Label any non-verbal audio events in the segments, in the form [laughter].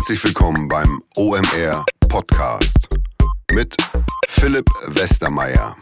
Herzlich willkommen beim OMR Podcast mit Philipp Westermeier.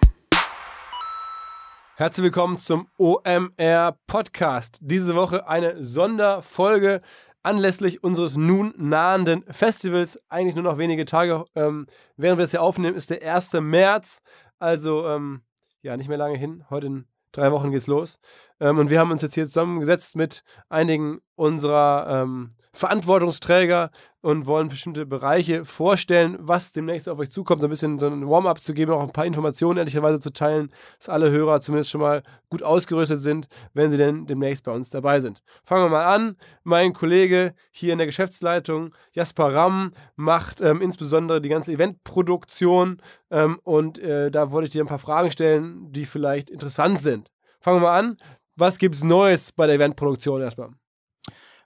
Herzlich willkommen zum OMR Podcast. Diese Woche eine Sonderfolge anlässlich unseres nun nahenden Festivals. Eigentlich nur noch wenige Tage, ähm, während wir es hier aufnehmen, ist der 1. März. Also ähm, ja, nicht mehr lange hin. Heute in drei Wochen geht's los. Ähm, und wir haben uns jetzt hier zusammengesetzt mit einigen unserer ähm, Verantwortungsträger und wollen bestimmte Bereiche vorstellen, was demnächst auf euch zukommt, so ein bisschen so ein Warm-up zu geben, auch ein paar Informationen ehrlicherweise zu teilen, dass alle Hörer zumindest schon mal gut ausgerüstet sind, wenn sie denn demnächst bei uns dabei sind. Fangen wir mal an. Mein Kollege hier in der Geschäftsleitung, Jasper Ramm, macht ähm, insbesondere die ganze Eventproduktion ähm, und äh, da wollte ich dir ein paar Fragen stellen, die vielleicht interessant sind. Fangen wir mal an. Was gibt es Neues bei der Eventproduktion erstmal?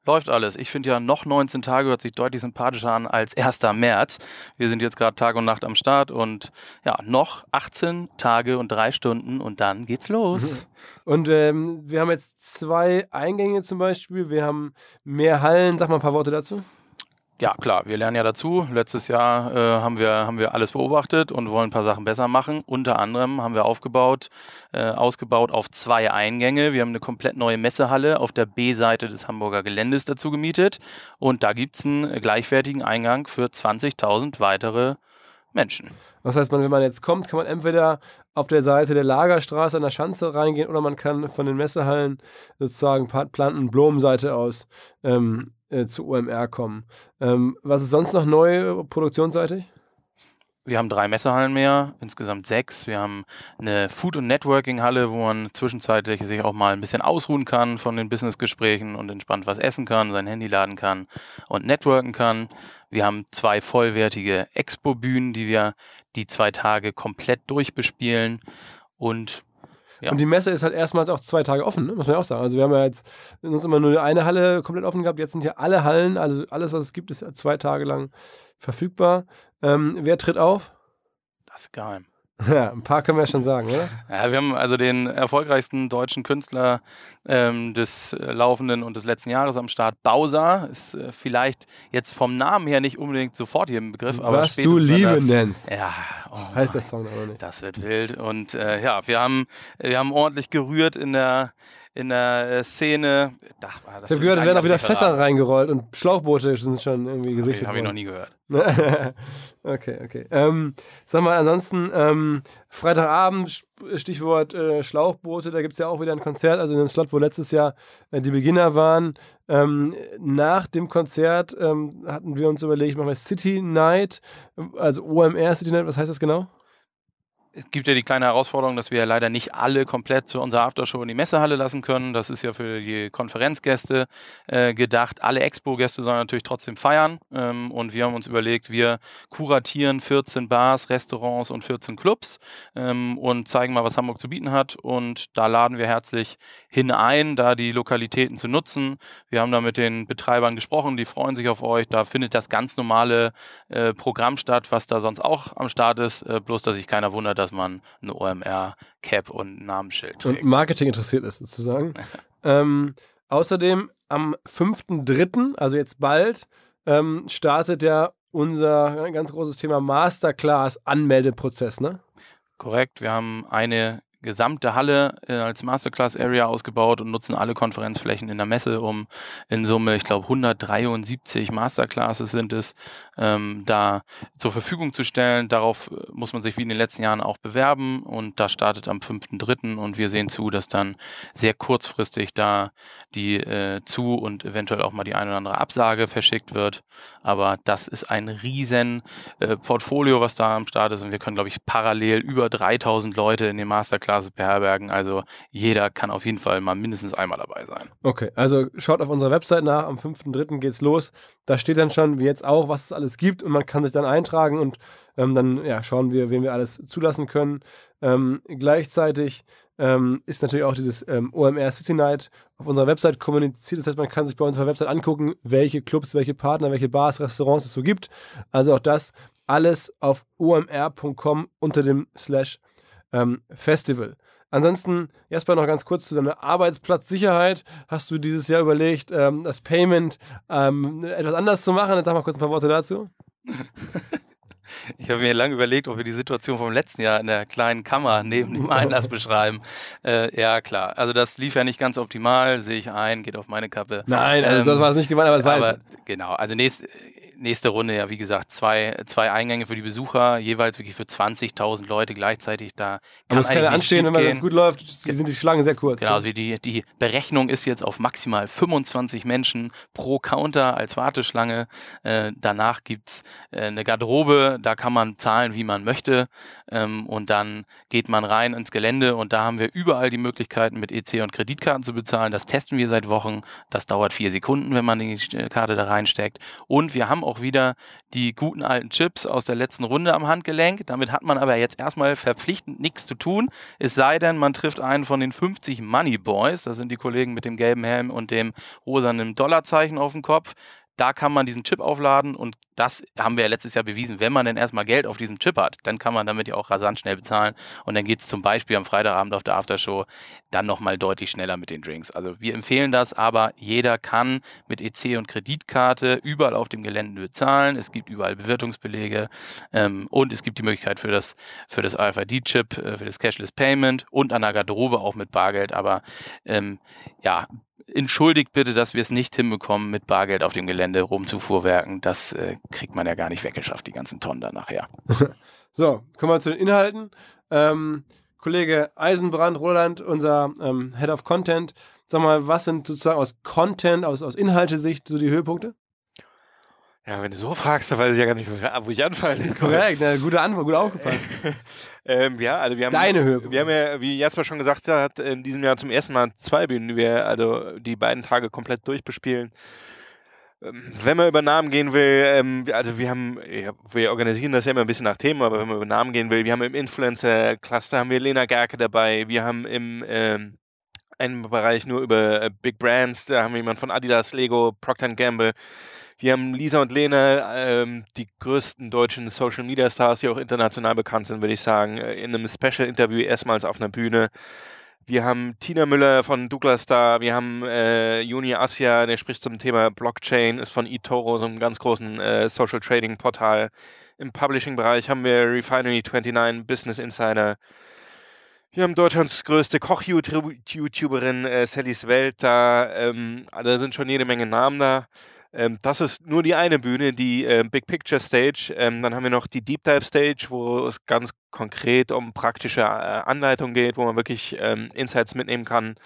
Läuft alles. Ich finde ja noch 19 Tage hört sich deutlich sympathischer an als 1. März. Wir sind jetzt gerade Tag und Nacht am Start und ja, noch 18 Tage und drei Stunden und dann geht's los. [laughs] Und ähm, wir haben jetzt zwei Eingänge zum Beispiel. Wir haben mehr Hallen. Sag mal ein paar Worte dazu. Ja, klar, wir lernen ja dazu. Letztes Jahr äh, haben, wir, haben wir alles beobachtet und wollen ein paar Sachen besser machen. Unter anderem haben wir aufgebaut, äh, ausgebaut auf zwei Eingänge. Wir haben eine komplett neue Messehalle auf der B-Seite des Hamburger Geländes dazu gemietet. Und da gibt es einen gleichwertigen Eingang für 20.000 weitere Menschen. Das heißt, wenn man jetzt kommt, kann man entweder auf der Seite der Lagerstraße an der Schanze reingehen oder man kann von den Messehallen sozusagen Planten- Blumenseite aus ähm, äh, zu OMR kommen. Ähm, was ist sonst noch neu produktionsseitig? Wir haben drei Messehallen mehr, insgesamt sechs. Wir haben eine Food- und Networking-Halle, wo man zwischenzeitlich sich auch mal ein bisschen ausruhen kann von den Businessgesprächen und entspannt was essen kann, sein Handy laden kann und networken kann. Wir haben zwei vollwertige Expo-Bühnen, die wir die zwei Tage komplett durchbespielen und ja. Und die Messe ist halt erstmals auch zwei Tage offen, ne? muss man ja auch sagen. Also wir haben ja jetzt uns immer nur eine Halle komplett offen gehabt. Jetzt sind ja alle Hallen, also alles, was es gibt, ist zwei Tage lang verfügbar. Ähm, wer tritt auf? Das ist geheim. Ja, ein paar können wir schon sagen, oder? Ja, wir haben also den erfolgreichsten deutschen Künstler ähm, des äh, laufenden und des letzten Jahres am Start. Bowser ist äh, vielleicht jetzt vom Namen her nicht unbedingt sofort hier im Begriff, aber was du Liebe das, nennst. Ja, oh heißt der Song aber nicht. Das wird wild und äh, ja, wir haben wir haben ordentlich gerührt in der in der äh, Szene. Ach, ich habe gehört, es werden auch wieder Fässer reingerollt und Schlauchboote sind schon irgendwie gesichtet. Habe ich noch nie gehört. [laughs] okay, okay. Ähm, sag mal, ansonsten, ähm, Freitagabend, Stichwort äh, Schlauchboote, da gibt es ja auch wieder ein Konzert, also in einem Slot, wo letztes Jahr äh, die Beginner waren. Ähm, nach dem Konzert ähm, hatten wir uns überlegt, machen wir City Night, also OMR City Night, was heißt das genau? Es gibt ja die kleine Herausforderung, dass wir ja leider nicht alle komplett zu unserer Aftershow in die Messehalle lassen können. Das ist ja für die Konferenzgäste äh, gedacht. Alle Expo-Gäste sollen natürlich trotzdem feiern. Ähm, und wir haben uns überlegt, wir kuratieren 14 Bars, Restaurants und 14 Clubs ähm, und zeigen mal, was Hamburg zu bieten hat. Und da laden wir herzlich hinein, da die Lokalitäten zu nutzen. Wir haben da mit den Betreibern gesprochen, die freuen sich auf euch. Da findet das ganz normale äh, Programm statt, was da sonst auch am Start ist. Äh, bloß, dass sich keiner wundert, dass man ein OMR-Cap und ein Namensschild trägt. Und Marketing interessiert ist sozusagen. [laughs] ähm, außerdem am 5.3., also jetzt bald, ähm, startet ja unser ganz großes Thema Masterclass-Anmeldeprozess, ne? Korrekt. Wir haben eine gesamte Halle äh, als Masterclass-Area ausgebaut und nutzen alle Konferenzflächen in der Messe, um in Summe, ich glaube, 173 Masterclasses sind es, ähm, da zur Verfügung zu stellen. Darauf äh, muss man sich wie in den letzten Jahren auch bewerben und das startet am 5.3. und wir sehen zu, dass dann sehr kurzfristig da die äh, zu und eventuell auch mal die eine oder andere Absage verschickt wird. Aber das ist ein riesen äh, Portfolio, was da am Start ist und wir können, glaube ich, parallel über 3000 Leute in den Masterclass Klasse beherbergen. Also jeder kann auf jeden Fall mal mindestens einmal dabei sein. Okay, also schaut auf unserer Website nach. Am 5.3. geht's los. Da steht dann schon, wie jetzt auch, was es alles gibt und man kann sich dann eintragen und ähm, dann ja, schauen wir, wen wir alles zulassen können. Ähm, gleichzeitig ähm, ist natürlich auch dieses ähm, OMR City Night auf unserer Website kommuniziert. Das heißt, man kann sich bei unserer Website angucken, welche Clubs, welche Partner, welche Bars, Restaurants es so gibt. Also auch das alles auf omr.com unter dem Slash ähm, Festival. Ansonsten, Jasper, noch ganz kurz zu deiner Arbeitsplatzsicherheit. Hast du dieses Jahr überlegt, ähm, das Payment ähm, etwas anders zu machen? Jetzt sag mal kurz ein paar Worte dazu. [laughs] Ich habe mir lange überlegt, ob wir die Situation vom letzten Jahr in der kleinen Kammer neben dem [laughs] Einlass beschreiben. Äh, ja, klar. Also das lief ja nicht ganz optimal, sehe ich ein, geht auf meine Kappe. Nein, also ähm, das war es nicht gemeint, aber es war aber, Genau, also nächst, nächste Runde, ja, wie gesagt, zwei, zwei Eingänge für die Besucher, jeweils wirklich für 20.000 Leute gleichzeitig. Da kann muss keine anstehen, wenn es gut läuft, sind die Schlangen sehr kurz. Genau, also die, die Berechnung ist jetzt auf maximal 25 Menschen pro Counter als Warteschlange. Äh, danach gibt es äh, eine Garderobe, da kann man zahlen, wie man möchte. Ähm, und dann geht man rein ins Gelände und da haben wir überall die Möglichkeiten, mit EC und Kreditkarten zu bezahlen. Das testen wir seit Wochen. Das dauert vier Sekunden, wenn man die Karte da reinsteckt. Und wir haben auch auch wieder die guten alten Chips aus der letzten Runde am Handgelenk. Damit hat man aber jetzt erstmal verpflichtend nichts zu tun. Es sei denn, man trifft einen von den 50 Money Boys. Das sind die Kollegen mit dem gelben Helm und dem rosanen Dollarzeichen auf dem Kopf. Da kann man diesen Chip aufladen und das haben wir ja letztes Jahr bewiesen. Wenn man denn erstmal Geld auf diesem Chip hat, dann kann man damit ja auch rasant schnell bezahlen. Und dann geht es zum Beispiel am Freitagabend auf der Aftershow dann nochmal deutlich schneller mit den Drinks. Also wir empfehlen das, aber jeder kann mit EC und Kreditkarte überall auf dem Gelände bezahlen. Es gibt überall Bewirtungsbelege ähm, und es gibt die Möglichkeit für das, für das RFID-Chip, äh, für das Cashless Payment und an der Garderobe auch mit Bargeld. Aber ähm, ja, entschuldigt bitte, dass wir es nicht hinbekommen, mit Bargeld auf dem Gelände rumzufuhrwerken. Das äh, kriegt man ja gar nicht weggeschafft, die ganzen Tonnen da nachher. [laughs] so, kommen wir zu den Inhalten. Ähm, Kollege Eisenbrand, Roland, unser ähm, Head of Content. Sag mal, was sind sozusagen aus Content, aus, aus Inhaltesicht so die Höhepunkte? Ja, wenn du so fragst, dann weiß ich ja gar nicht, wo ich anfallen Korrekt, ne, gute Antwort, gut aufgepasst. [laughs] ähm, ja, also wir haben, Deine Höhe. Wir haben ja, wie Jasper schon gesagt hat, in diesem Jahr zum ersten Mal zwei Bühnen, die wir also die beiden Tage komplett durchbespielen. Ähm, wenn man über Namen gehen will, ähm, also wir haben, wir organisieren das ja immer ein bisschen nach Themen, aber wenn man über Namen gehen will, wir haben im Influencer-Cluster haben wir Lena Gerke dabei, wir haben im ähm, einen Bereich nur über äh, Big Brands, da haben wir jemanden von Adidas, Lego, Procter Gamble, wir haben Lisa und Lene, ähm, die größten deutschen Social Media Stars, die auch international bekannt sind, würde ich sagen, äh, in einem Special Interview erstmals auf einer Bühne. Wir haben Tina Müller von Douglas da, wir haben äh, Juni Assia, der spricht zum Thema Blockchain, ist von eToro, so einem ganz großen äh, Social Trading Portal. Im Publishing-Bereich haben wir Refinery29, Business Insider. Wir haben Deutschlands größte Koch-YouTuberin, äh, Sallys Welt da. Ähm, also da sind schon jede Menge Namen da. Ähm, das ist nur die eine Bühne, die äh, Big Picture Stage. Ähm, dann haben wir noch die Deep Dive Stage, wo es ganz konkret um praktische äh, Anleitungen geht, wo man wirklich ähm, Insights mitnehmen kann,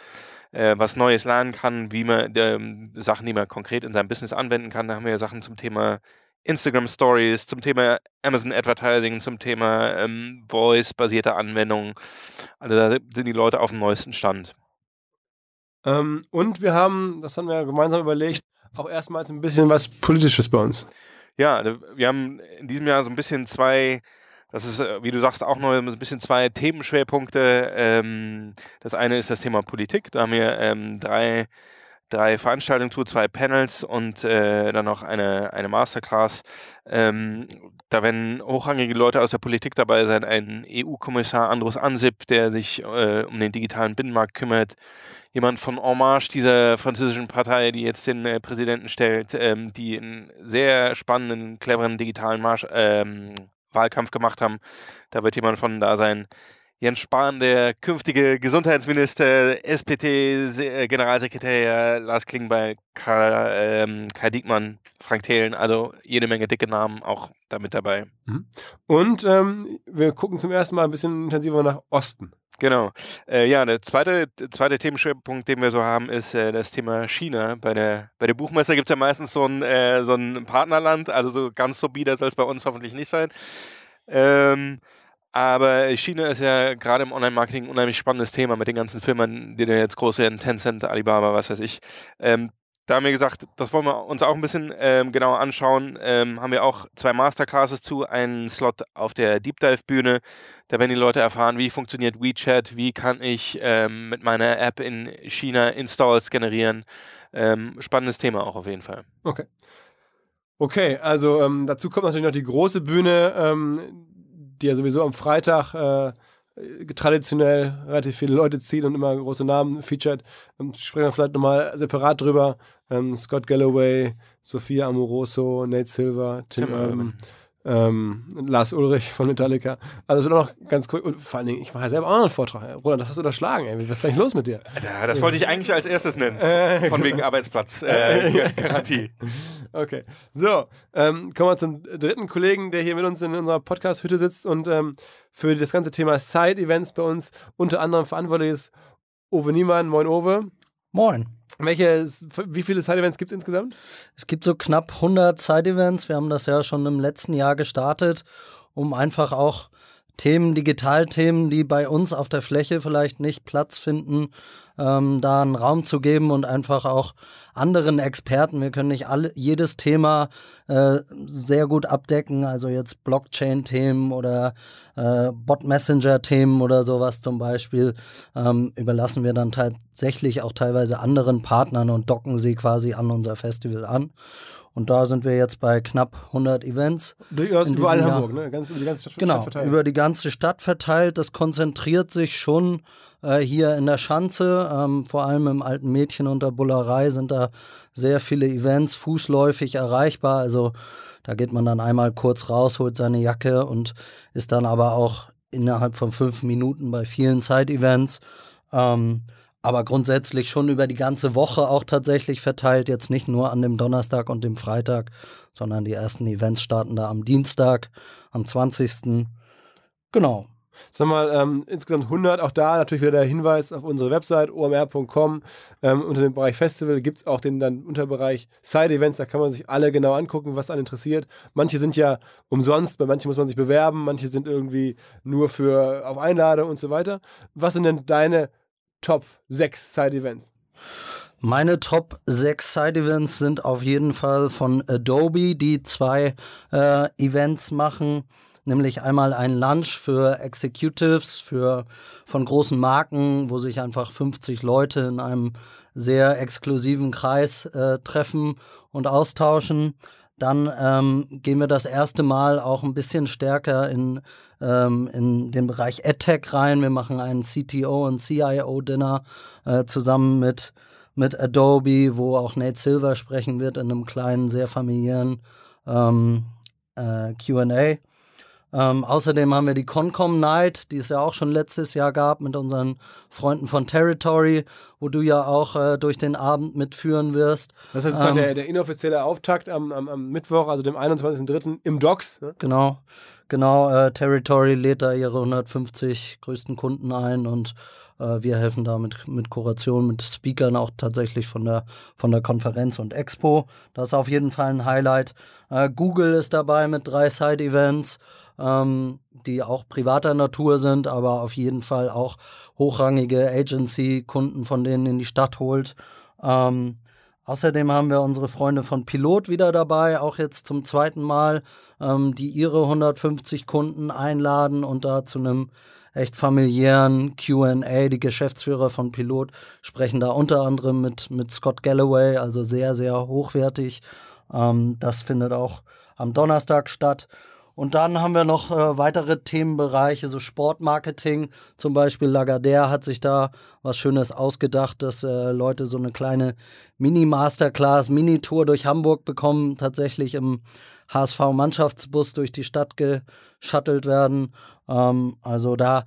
äh, was Neues lernen kann, wie man ähm, Sachen, die man konkret in seinem Business anwenden kann. Da haben wir Sachen zum Thema Instagram Stories, zum Thema Amazon Advertising, zum Thema ähm, Voice-basierte Anwendungen. Also da sind die Leute auf dem neuesten Stand. Ähm, und wir haben, das haben wir gemeinsam überlegt, auch erstmals ein bisschen was Politisches bei uns. Ja, wir haben in diesem Jahr so ein bisschen zwei, das ist, äh, wie du sagst, auch noch ein bisschen zwei Themenschwerpunkte. Ähm, das eine ist das Thema Politik. Da haben wir ähm, drei, drei Veranstaltungen zu, zwei Panels und äh, dann noch eine, eine Masterclass. Ähm, da werden hochrangige Leute aus der Politik dabei sein. Ein EU-Kommissar Andrus Ansip, der sich äh, um den digitalen Binnenmarkt kümmert jemand von Marche, dieser französischen Partei, die jetzt den äh, Präsidenten stellt, ähm, die einen sehr spannenden, cleveren digitalen Marsch, ähm, Wahlkampf gemacht haben. Da wird jemand von da sein. Jens Spahn, der künftige Gesundheitsminister, SPD-Generalsekretär, Lars Klingbeil, Kai, ähm, Kai Diekmann, Frank Thelen, also jede Menge dicke Namen auch damit dabei. Mhm. Und ähm, wir gucken zum ersten Mal ein bisschen intensiver nach Osten. Genau. Äh, ja, der zweite, zweite Themenschwerpunkt, den wir so haben, ist äh, das Thema China. Bei der, bei der Buchmesse gibt es ja meistens so ein, äh, so ein Partnerland, also so ganz so bieder soll es bei uns hoffentlich nicht sein. Ähm, aber China ist ja gerade im Online-Marketing ein unheimlich spannendes Thema mit den ganzen Firmen, die da jetzt groß werden, Tencent, Alibaba, was weiß ich. Ähm, da haben wir gesagt, das wollen wir uns auch ein bisschen ähm, genauer anschauen. Ähm, haben wir auch zwei Masterclasses zu, einen Slot auf der Deep Dive Bühne. Da werden die Leute erfahren, wie funktioniert WeChat, wie kann ich ähm, mit meiner App in China Installs generieren. Ähm, spannendes Thema auch auf jeden Fall. Okay. Okay, also ähm, dazu kommt natürlich noch die große Bühne, ähm, die ja sowieso am Freitag äh, traditionell relativ viele Leute ziehen und immer große Namen featured. Ähm, sprechen wir vielleicht nochmal separat drüber. Ähm, Scott Galloway, Sophia Amoroso, Nate Silver, Tim, Urban. Ähm, Lars Ulrich von Metallica. Also sind noch ganz cool. Und vor allen Dingen, ich mache ja selber auch noch einen Vortrag. Roland, das hast du unterschlagen, ey. Was ist eigentlich los mit dir? Ja, das wollte ich eigentlich als erstes nennen. Äh, Von wegen Arbeitsplatz. Äh, [laughs] Garantie. Okay. So, ähm, kommen wir zum dritten Kollegen, der hier mit uns in unserer Podcast-Hütte sitzt und ähm, für das ganze Thema Side-Events bei uns unter anderem verantwortlich ist Ove Niemann. Moin, Ove. Moin. Welche, wie viele Side-Events gibt es insgesamt? Es gibt so knapp 100 Side-Events. Wir haben das ja schon im letzten Jahr gestartet, um einfach auch Themen, Digitalthemen, die bei uns auf der Fläche vielleicht nicht Platz finden, ähm, da einen Raum zu geben und einfach auch anderen Experten. Wir können nicht alle, jedes Thema äh, sehr gut abdecken, also jetzt Blockchain-Themen oder äh, Bot-Messenger-Themen oder sowas zum Beispiel, ähm, überlassen wir dann tatsächlich auch teilweise anderen Partnern und docken sie quasi an unser Festival an. Und da sind wir jetzt bei knapp 100 Events. Durchaus überall in Hamburg, ne? Ganz über die ganze Stadt, Genau, Stadt verteilt. über die ganze Stadt verteilt. Das konzentriert sich schon äh, hier in der Schanze. Ähm, vor allem im alten Mädchen und der Bullerei sind da sehr viele Events fußläufig erreichbar. Also da geht man dann einmal kurz raus, holt seine Jacke und ist dann aber auch innerhalb von fünf Minuten bei vielen Side-Events. Ähm, aber grundsätzlich schon über die ganze Woche auch tatsächlich verteilt. Jetzt nicht nur an dem Donnerstag und dem Freitag, sondern die ersten Events starten da am Dienstag, am 20. Genau. Sag mal, ähm, insgesamt 100. Auch da natürlich wieder der Hinweis auf unsere Website omr.com. Ähm, unter dem Bereich Festival gibt es auch den dann Unterbereich Side-Events. Da kann man sich alle genau angucken, was einen interessiert. Manche sind ja umsonst, bei manchen muss man sich bewerben, manche sind irgendwie nur für auf Einladung und so weiter. Was sind denn deine Top 6 Side-Events? Meine Top 6 Side-Events sind auf jeden Fall von Adobe, die zwei äh, Events machen, nämlich einmal ein Lunch für Executives, für von großen Marken, wo sich einfach 50 Leute in einem sehr exklusiven Kreis äh, treffen und austauschen. Dann ähm, gehen wir das erste Mal auch ein bisschen stärker in, ähm, in den Bereich AdTech rein. Wir machen einen CTO und CIO-Dinner äh, zusammen mit, mit Adobe, wo auch Nate Silver sprechen wird in einem kleinen, sehr familiären ähm, äh, QA. Ähm, außerdem haben wir die Concom Night, die es ja auch schon letztes Jahr gab mit unseren Freunden von Territory, wo du ja auch äh, durch den Abend mitführen wirst. Das ist Ähm, der, der inoffizielle Auftakt am, am, am Mittwoch, also dem 21.03. im Docks. Ne? Genau, genau. Äh, Territory lädt da ihre 150 größten Kunden ein und äh, wir helfen da mit, mit Kuration, mit Speakern auch tatsächlich von der, von der Konferenz und Expo. Das ist auf jeden Fall ein Highlight. Äh, Google ist dabei mit drei Side-Events, ähm, die auch privater Natur sind, aber auf jeden Fall auch hochrangige Agency-Kunden von denen in die Stadt holt. Ähm, Außerdem haben wir unsere Freunde von Pilot wieder dabei, auch jetzt zum zweiten Mal, ähm, die ihre 150 Kunden einladen und da zu einem echt familiären QA. Die Geschäftsführer von Pilot sprechen da unter anderem mit, mit Scott Galloway, also sehr, sehr hochwertig. Ähm, das findet auch am Donnerstag statt. Und dann haben wir noch äh, weitere Themenbereiche, so Sportmarketing. Zum Beispiel Lagardère hat sich da was Schönes ausgedacht, dass äh, Leute so eine kleine Mini-Masterclass, Mini-Tour durch Hamburg bekommen, tatsächlich im HSV-Mannschaftsbus durch die Stadt geschattelt werden. Ähm, also da,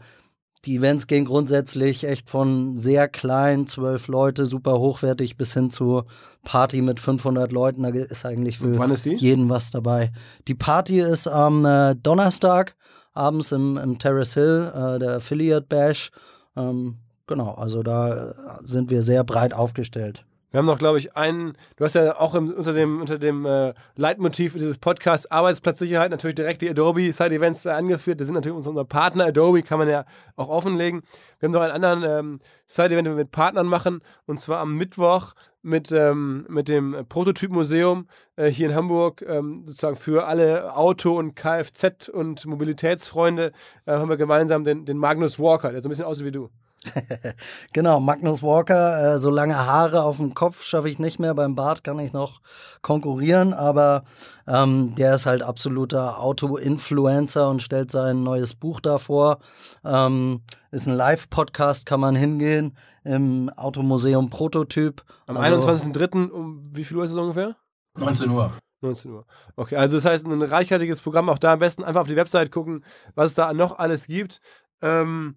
die Events gehen grundsätzlich echt von sehr klein, zwölf Leute, super hochwertig, bis hin zu Party mit 500 Leuten. Da ist eigentlich für ist jeden was dabei. Die Party ist am äh, Donnerstag abends im, im Terrace Hill, äh, der Affiliate Bash. Ähm, genau, also da äh, sind wir sehr breit aufgestellt. Wir haben noch, glaube ich, einen, du hast ja auch im, unter dem, unter dem äh, Leitmotiv dieses Podcasts Arbeitsplatzsicherheit natürlich direkt die Adobe Side Events äh, angeführt. Das sind natürlich unser, Partner. Adobe kann man ja auch offenlegen. Wir haben noch einen anderen ähm, Side Event, den wir mit Partnern machen. Und zwar am Mittwoch mit, ähm, mit dem Prototypmuseum äh, hier in Hamburg. Ähm, sozusagen für alle Auto- und Kfz- und Mobilitätsfreunde äh, haben wir gemeinsam den, den Magnus Walker, der so ein bisschen aussieht wie du. [laughs] genau, Magnus Walker, äh, so lange Haare auf dem Kopf schaffe ich nicht mehr. Beim Bart kann ich noch konkurrieren, aber ähm, der ist halt absoluter Auto-Influencer und stellt sein neues Buch davor. Ähm, ist ein Live-Podcast, kann man hingehen im Automuseum Prototyp. Am Also- 21.03. um wie viel Uhr ist es ungefähr? 19 Uhr. 19 Uhr. Okay, also das heißt, ein reichhaltiges Programm. Auch da am besten einfach auf die Website gucken, was es da noch alles gibt. Ähm,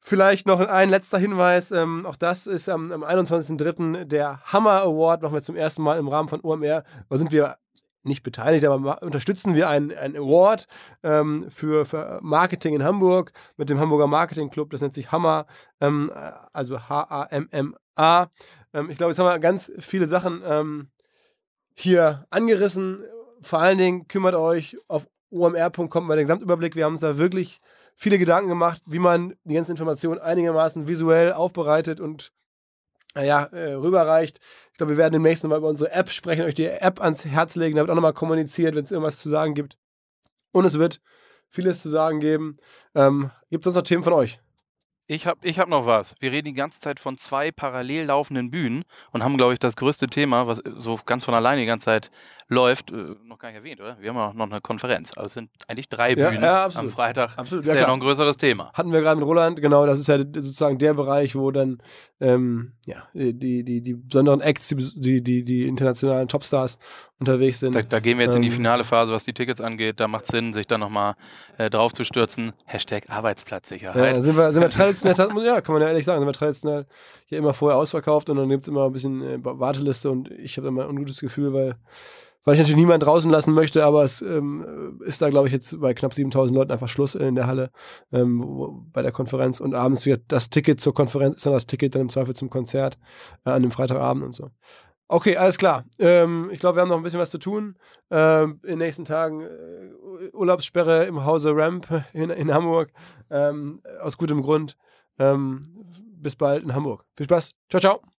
vielleicht noch ein letzter Hinweis. Ähm, auch das ist am, am 21.03. der Hammer Award. Machen wir zum ersten Mal im Rahmen von OMR. Da sind wir nicht beteiligt, aber unterstützen wir einen, einen Award ähm, für, für Marketing in Hamburg mit dem Hamburger Marketing Club. Das nennt sich Hammer, ähm, also H-A-M-M-A. Ähm, ich glaube, jetzt haben wir ganz viele Sachen ähm, hier angerissen. Vor allen Dingen kümmert euch auf omr.com bei der Gesamtüberblick. Wir haben uns da wirklich viele Gedanken gemacht, wie man die ganzen Informationen einigermaßen visuell aufbereitet und naja, äh, rüberreicht. Ich glaube, wir werden demnächst nochmal über unsere App sprechen, euch die App ans Herz legen. Da wird auch nochmal kommuniziert, wenn es irgendwas zu sagen gibt. Und es wird vieles zu sagen geben. Ähm, gibt es sonst noch Themen von euch? Ich habe ich hab noch was. Wir reden die ganze Zeit von zwei parallel laufenden Bühnen und haben, glaube ich, das größte Thema, was so ganz von alleine die ganze Zeit läuft, äh, noch gar nicht erwähnt, oder? Wir haben ja noch eine Konferenz. Also es sind eigentlich drei Ja, Bühnen ja, absolut. am Freitag. Absolut, Ist ja, ja, noch ein größeres Thema. Hatten wir gerade mit Roland, genau, das ist ja sozusagen der Bereich, wo dann ähm, ja, die, die, die besonderen Acts, die, die, die internationalen Topstars unterwegs sind. Da, da gehen wir jetzt in die Ähm, finale Phase, was die Tickets angeht. Da macht es Sinn, sich da nochmal äh, drauf zu stürzen. Hashtag Arbeitsplatzsicherheit. Ja, sind wir, sind wir traditionell, ja, kann man ja ehrlich sagen, sind wir traditionell hier immer vorher ausverkauft und dann gibt es immer ein bisschen äh, Warteliste und ich habe immer ein ungutes Gefühl, weil, weil ich natürlich niemanden draußen lassen möchte, aber es ähm, ist da, glaube ich, jetzt bei knapp 7000 Leuten einfach Schluss in der Halle ähm, wo, bei der Konferenz und abends wird das Ticket zur Konferenz, ist dann das Ticket dann im Zweifel zum Konzert äh, an dem Freitagabend und so. Okay, alles klar. Ähm, ich glaube, wir haben noch ein bisschen was zu tun. Ähm, in den nächsten Tagen äh, Urlaubssperre im Hause Ramp in, in Hamburg. Ähm, aus gutem Grund. Ähm, bis bald in Hamburg. Viel Spaß. Ciao, ciao.